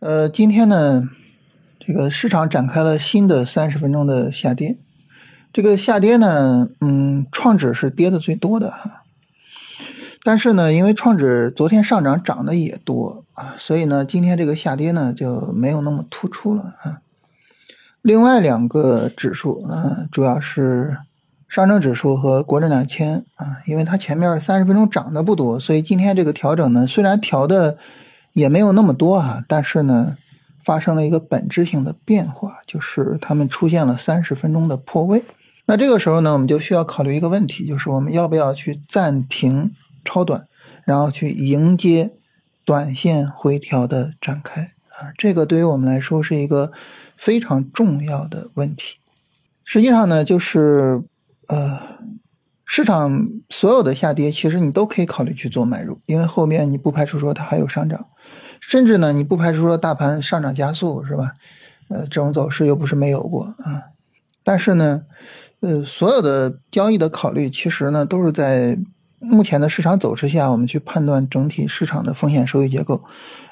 呃，今天呢，这个市场展开了新的三十分钟的下跌。这个下跌呢，嗯，创指是跌的最多的哈。但是呢，因为创指昨天上涨涨的也多啊，所以呢，今天这个下跌呢就没有那么突出了啊。另外两个指数啊，主要是上证指数和国证两千啊，因为它前面三十分钟涨的不多，所以今天这个调整呢，虽然调的。也没有那么多啊，但是呢，发生了一个本质性的变化，就是它们出现了三十分钟的破位。那这个时候呢，我们就需要考虑一个问题，就是我们要不要去暂停超短，然后去迎接短线回调的展开啊？这个对于我们来说是一个非常重要的问题。实际上呢，就是呃。市场所有的下跌，其实你都可以考虑去做买入，因为后面你不排除说它还有上涨，甚至呢，你不排除说大盘上涨加速，是吧？呃，这种走势又不是没有过啊。但是呢，呃，所有的交易的考虑，其实呢，都是在目前的市场走势下，我们去判断整体市场的风险收益结构，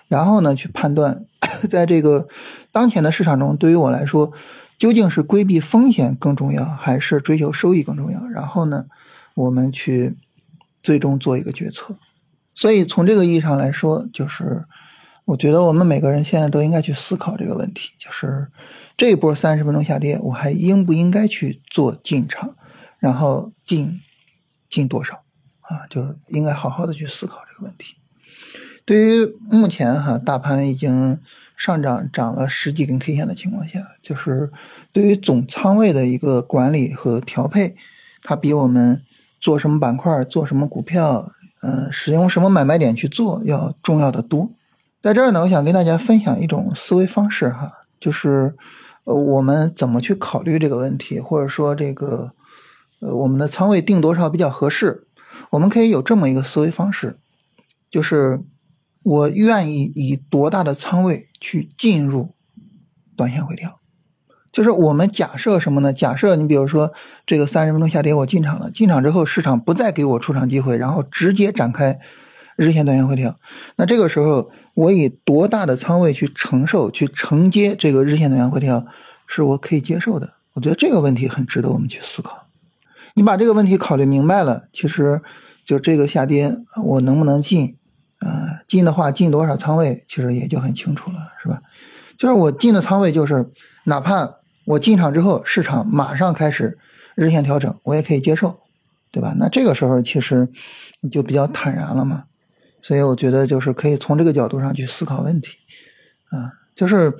然后呢，去判断 在这个当前的市场中，对于我来说，究竟是规避风险更重要，还是追求收益更重要？然后呢？我们去最终做一个决策，所以从这个意义上来说，就是我觉得我们每个人现在都应该去思考这个问题，就是这一波三十分钟下跌，我还应不应该去做进场，然后进进多少啊？就是应该好好的去思考这个问题。对于目前哈大盘已经上涨涨了十几根 K 线的情况下，就是对于总仓位的一个管理和调配，它比我们。做什么板块，做什么股票，嗯，使用什么买卖点去做，要重要的多。在这儿呢，我想跟大家分享一种思维方式哈，就是呃，我们怎么去考虑这个问题，或者说这个呃，我们的仓位定多少比较合适？我们可以有这么一个思维方式，就是我愿意以多大的仓位去进入短线回调。就是我们假设什么呢？假设你比如说这个三十分钟下跌，我进场了，进场之后市场不再给我出场机会，然后直接展开日线、短线回调，那这个时候我以多大的仓位去承受、去承接这个日线、短线回调，是我可以接受的。我觉得这个问题很值得我们去思考。你把这个问题考虑明白了，其实就这个下跌我能不能进？呃，进的话进多少仓位，其实也就很清楚了，是吧？就是我进的仓位就是哪怕。我进场之后，市场马上开始日线调整，我也可以接受，对吧？那这个时候其实你就比较坦然了嘛。所以我觉得就是可以从这个角度上去思考问题，啊，就是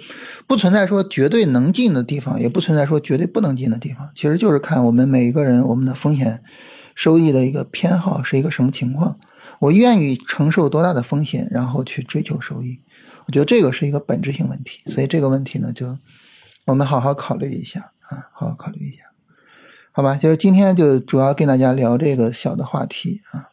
不存在说绝对能进的地方，也不存在说绝对不能进的地方，其实就是看我们每一个人我们的风险收益的一个偏好是一个什么情况，我愿意承受多大的风险，然后去追求收益。我觉得这个是一个本质性问题，所以这个问题呢就。我们好好考虑一下啊，好好考虑一下，好吧？就是今天就主要跟大家聊这个小的话题啊。